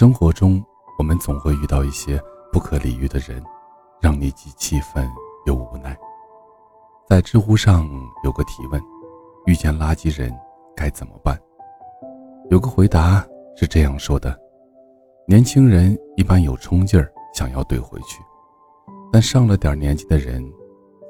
生活中，我们总会遇到一些不可理喻的人，让你既气愤又无奈。在知乎上有个提问：遇见垃圾人该怎么办？有个回答是这样说的：年轻人一般有冲劲儿，想要怼回去，但上了点年纪的人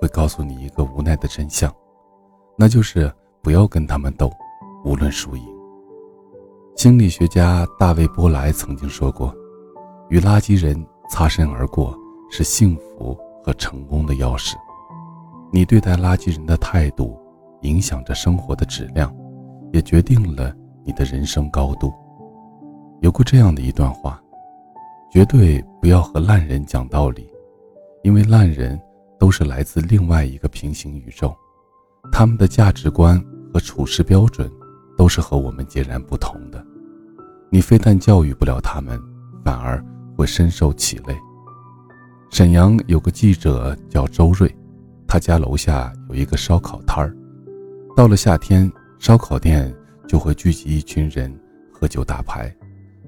会告诉你一个无奈的真相，那就是不要跟他们斗，无论输赢。心理学家大卫·波莱曾经说过：“与垃圾人擦身而过，是幸福和成功的钥匙。”你对待垃圾人的态度，影响着生活的质量，也决定了你的人生高度。有过这样的一段话：“绝对不要和烂人讲道理，因为烂人都是来自另外一个平行宇宙，他们的价值观和处事标准都是和我们截然不同的。”你非但教育不了他们，反而会深受其累。沈阳有个记者叫周瑞，他家楼下有一个烧烤摊儿，到了夏天，烧烤店就会聚集一群人喝酒打牌，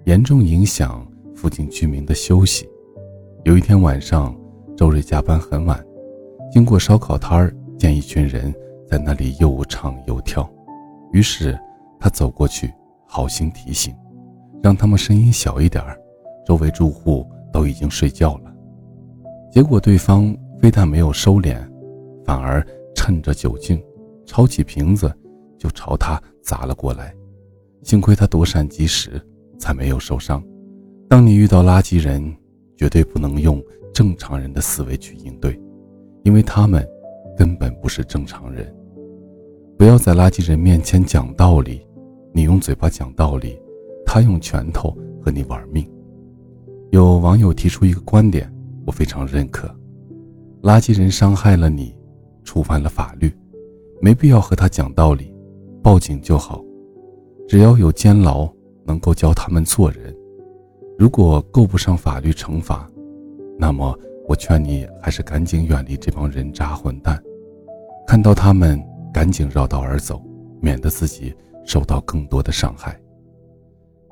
严重影响附近居民的休息。有一天晚上，周瑞加班很晚，经过烧烤摊儿，见一群人在那里又唱又跳，于是他走过去，好心提醒。让他们声音小一点儿，周围住户都已经睡觉了。结果对方非但没有收敛，反而趁着酒劲，抄起瓶子就朝他砸了过来。幸亏他躲闪及时，才没有受伤。当你遇到垃圾人，绝对不能用正常人的思维去应对，因为他们根本不是正常人。不要在垃圾人面前讲道理，你用嘴巴讲道理。他用拳头和你玩命。有网友提出一个观点，我非常认可：垃圾人伤害了你，触犯了法律，没必要和他讲道理，报警就好。只要有监牢，能够教他们做人。如果够不上法律惩罚，那么我劝你还是赶紧远离这帮人渣混蛋。看到他们，赶紧绕道而走，免得自己受到更多的伤害。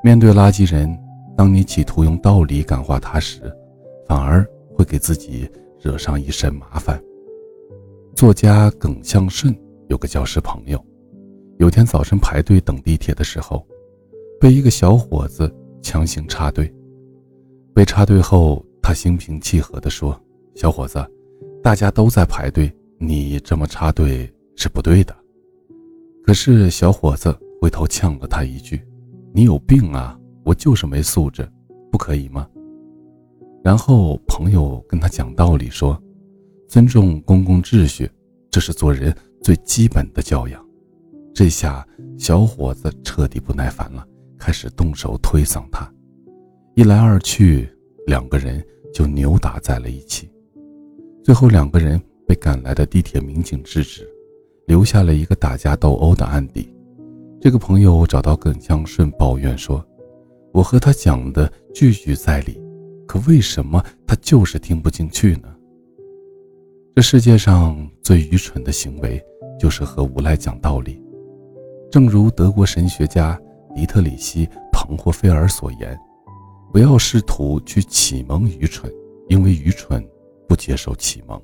面对垃圾人，当你企图用道理感化他时，反而会给自己惹上一身麻烦。作家耿向顺有个教师朋友，有天早晨排队等地铁的时候，被一个小伙子强行插队。被插队后，他心平气和地说：“小伙子，大家都在排队，你这么插队是不对的。”可是小伙子回头呛了他一句。你有病啊！我就是没素质，不可以吗？然后朋友跟他讲道理说，尊重公共秩序，这是做人最基本的教养。这下小伙子彻底不耐烦了，开始动手推搡他。一来二去，两个人就扭打在了一起。最后两个人被赶来的地铁民警制止，留下了一个打架斗殴的案底。这个朋友找到耿向顺抱怨说：“我和他讲的句句在理，可为什么他就是听不进去呢？”这世界上最愚蠢的行为就是和无赖讲道理。正如德国神学家迪特里希·彭霍菲尔所言：“不要试图去启蒙愚蠢，因为愚蠢不接受启蒙。”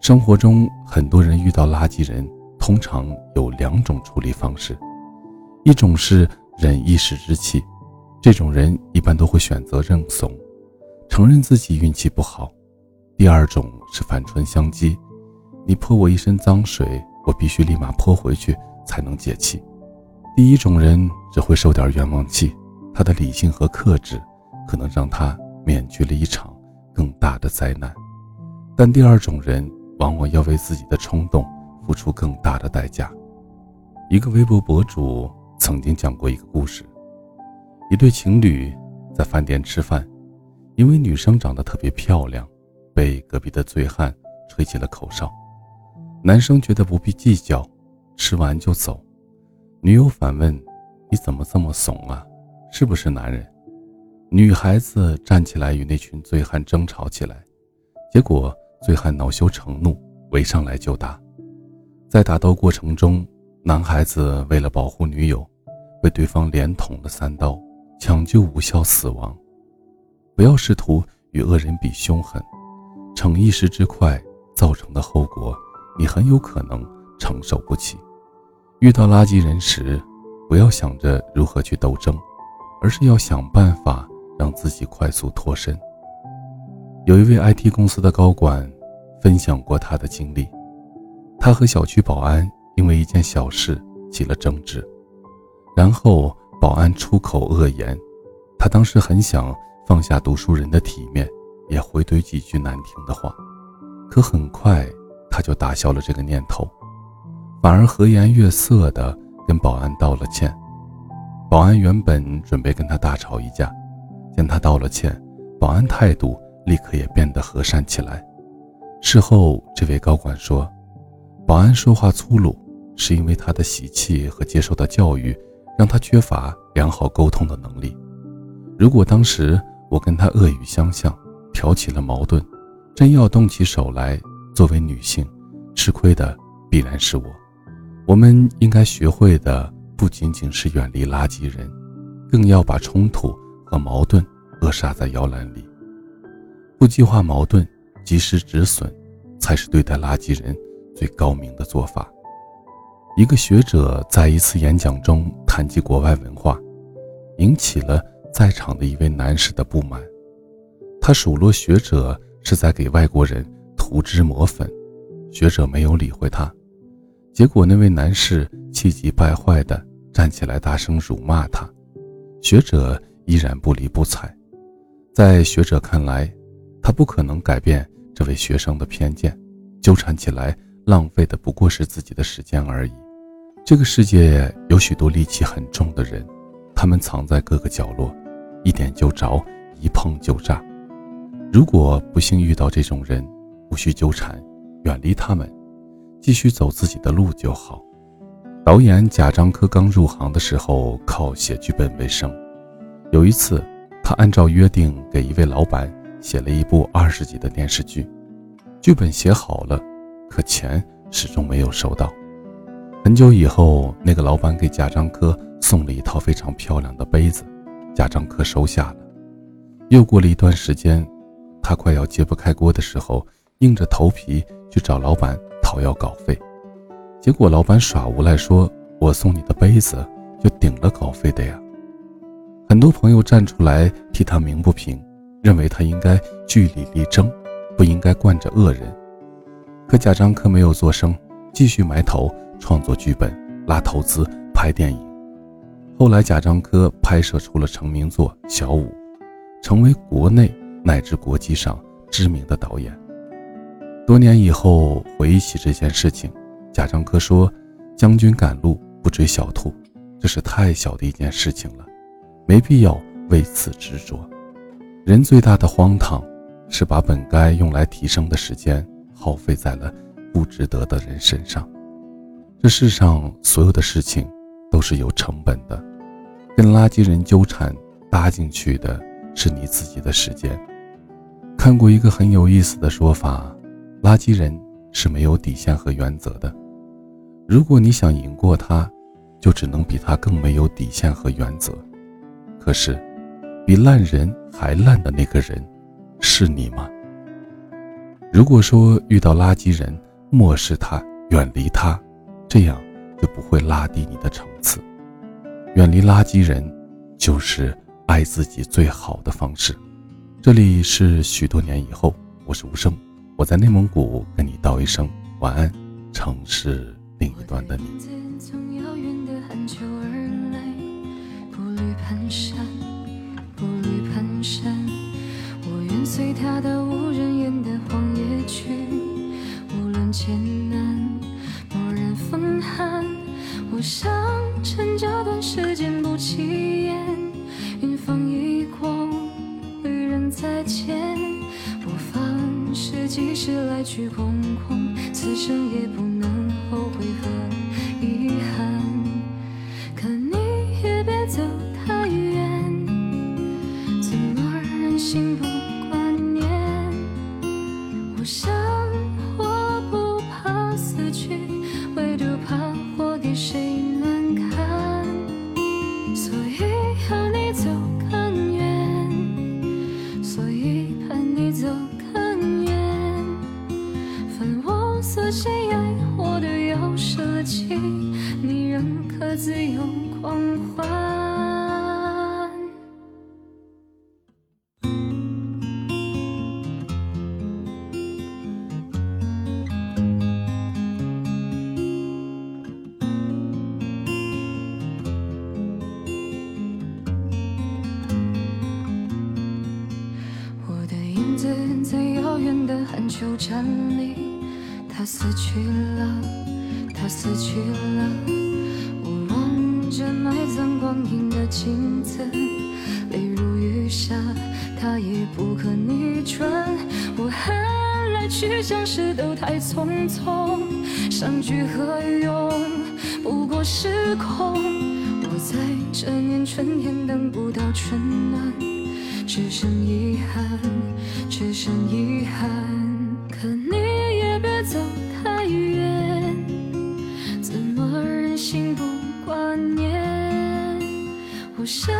生活中很多人遇到垃圾人。通常有两种处理方式，一种是忍一时之气，这种人一般都会选择认怂，承认自己运气不好；第二种是反唇相讥，你泼我一身脏水，我必须立马泼回去才能解气。第一种人只会受点冤枉气，他的理性和克制可能让他免去了一场更大的灾难，但第二种人往往要为自己的冲动。付出更大的代价。一个微博博主曾经讲过一个故事：一对情侣在饭店吃饭，因为女生长得特别漂亮，被隔壁的醉汉吹起了口哨。男生觉得不必计较，吃完就走。女友反问：“你怎么这么怂啊？是不是男人？”女孩子站起来与那群醉汉争吵起来，结果醉汉恼羞成怒，围上来就打。在打斗过程中，男孩子为了保护女友，被对方连捅了三刀，抢救无效死亡。不要试图与恶人比凶狠，逞一时之快造成的后果，你很有可能承受不起。遇到垃圾人时，不要想着如何去斗争，而是要想办法让自己快速脱身。有一位 IT 公司的高管分享过他的经历，他和小区保安因为一件小事起了争执，然后保安出口恶言，他当时很想放下读书人的体面，也回怼几句难听的话，可很快他就打消了这个念头。反而和颜悦色地跟保安道了歉。保安原本准备跟他大吵一架，见他道了歉，保安态度立刻也变得和善起来。事后，这位高管说，保安说话粗鲁，是因为他的习气和接受的教育让他缺乏良好沟通的能力。如果当时我跟他恶语相向，挑起了矛盾，真要动起手来，作为女性，吃亏的必然是我。我们应该学会的不仅仅是远离垃圾人，更要把冲突和矛盾扼杀在摇篮里。不激化矛盾，及时止损，才是对待垃圾人最高明的做法。一个学者在一次演讲中谈及国外文化，引起了在场的一位男士的不满。他数落学者是在给外国人涂脂抹粉，学者没有理会他。结果，那位男士气急败坏地站起来，大声辱骂他。学者依然不理不睬。在学者看来，他不可能改变这位学生的偏见，纠缠起来浪费的不过是自己的时间而已。这个世界有许多戾气很重的人，他们藏在各个角落，一点就着，一碰就炸。如果不幸遇到这种人，无需纠缠，远离他们。继续走自己的路就好。导演贾樟柯刚入行的时候靠写剧本为生。有一次，他按照约定给一位老板写了一部二十集的电视剧，剧本写好了，可钱始终没有收到。很久以后，那个老板给贾樟柯送了一套非常漂亮的杯子，贾樟柯收下了。又过了一段时间，他快要揭不开锅的时候，硬着头皮去找老板。讨要稿费，结果老板耍无赖说：“我送你的杯子就顶了稿费的呀。”很多朋友站出来替他鸣不平，认为他应该据理力争，不应该惯着恶人。可贾樟柯没有做声，继续埋头创作剧本、拉投资、拍电影。后来，贾樟柯拍摄出了成名作《小五》，成为国内乃至国际上知名的导演。多年以后回忆起这件事情，贾樟柯说：“将军赶路不追小兔，这是太小的一件事情了，没必要为此执着。人最大的荒唐，是把本该用来提升的时间耗费在了不值得的人身上。这世上所有的事情都是有成本的，跟垃圾人纠缠，搭进去的是你自己的时间。”看过一个很有意思的说法。垃圾人是没有底线和原则的。如果你想赢过他，就只能比他更没有底线和原则。可是，比烂人还烂的那个人，是你吗？如果说遇到垃圾人，漠视他，远离他，这样就不会拉低你的层次。远离垃圾人，就是爱自己最好的方式。这里是许多年以后，我是无声。我在内蒙古跟你道一声晚安，城市另一端的你。随他到无人荒野去，无论艰难，蓦然风寒。我想趁这段时间不起眼，云放一过，旅人再见。即使来去空空，此生也不能后悔和遗憾。可你也别走可惜爱我的有舍弃，你仍可自由狂欢。我的影子在遥远的寒秋站立。死去了，他死去了。我望着埋葬光阴的镜子，泪如雨下，他也不可逆转。我恨来去相识都太匆匆，相聚何用？不过是空。我在这年春天等不到春暖。只剩遗憾，只剩遗憾。我想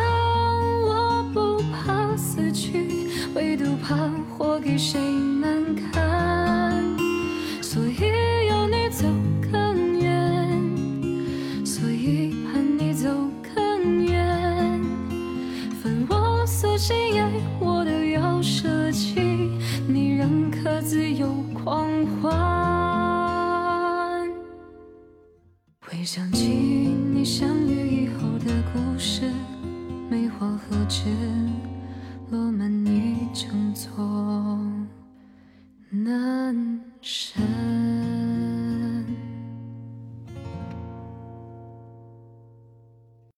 我不怕死去，唯独怕活给谁难堪。所以要你走更远，所以盼你走更远。分我所喜爱，我都要舍弃，你让可。自由狂欢，回想起你相遇以后的故事。见